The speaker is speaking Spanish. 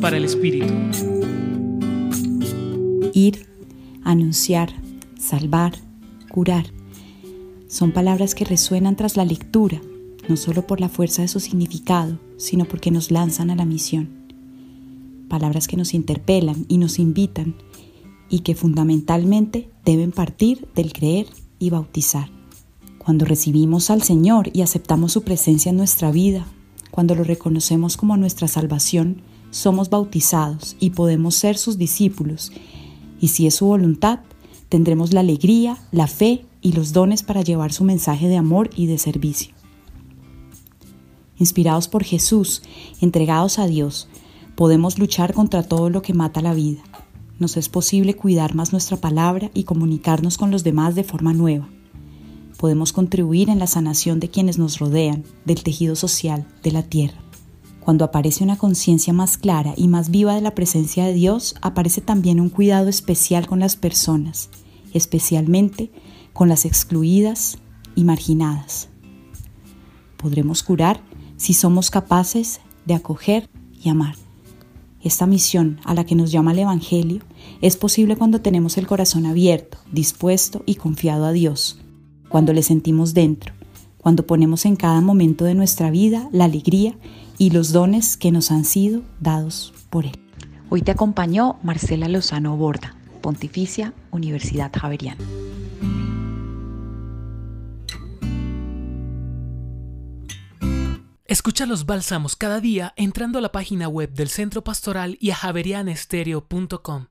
Para el Espíritu. Ir, anunciar, salvar, curar. Son palabras que resuenan tras la lectura, no solo por la fuerza de su significado, sino porque nos lanzan a la misión. Palabras que nos interpelan y nos invitan y que fundamentalmente deben partir del creer y bautizar. Cuando recibimos al Señor y aceptamos su presencia en nuestra vida, cuando lo reconocemos como nuestra salvación, somos bautizados y podemos ser sus discípulos. Y si es su voluntad, tendremos la alegría, la fe y los dones para llevar su mensaje de amor y de servicio. Inspirados por Jesús, entregados a Dios, podemos luchar contra todo lo que mata la vida. Nos es posible cuidar más nuestra palabra y comunicarnos con los demás de forma nueva podemos contribuir en la sanación de quienes nos rodean, del tejido social, de la tierra. Cuando aparece una conciencia más clara y más viva de la presencia de Dios, aparece también un cuidado especial con las personas, especialmente con las excluidas y marginadas. Podremos curar si somos capaces de acoger y amar. Esta misión a la que nos llama el Evangelio es posible cuando tenemos el corazón abierto, dispuesto y confiado a Dios, cuando le sentimos dentro, cuando ponemos en cada momento de nuestra vida la alegría y los dones que nos han sido dados por Él. Hoy te acompañó Marcela Lozano Borda, Pontificia Universidad Javeriana. Escucha los bálsamos cada día entrando a la página web del Centro Pastoral y a javerianestereo.com.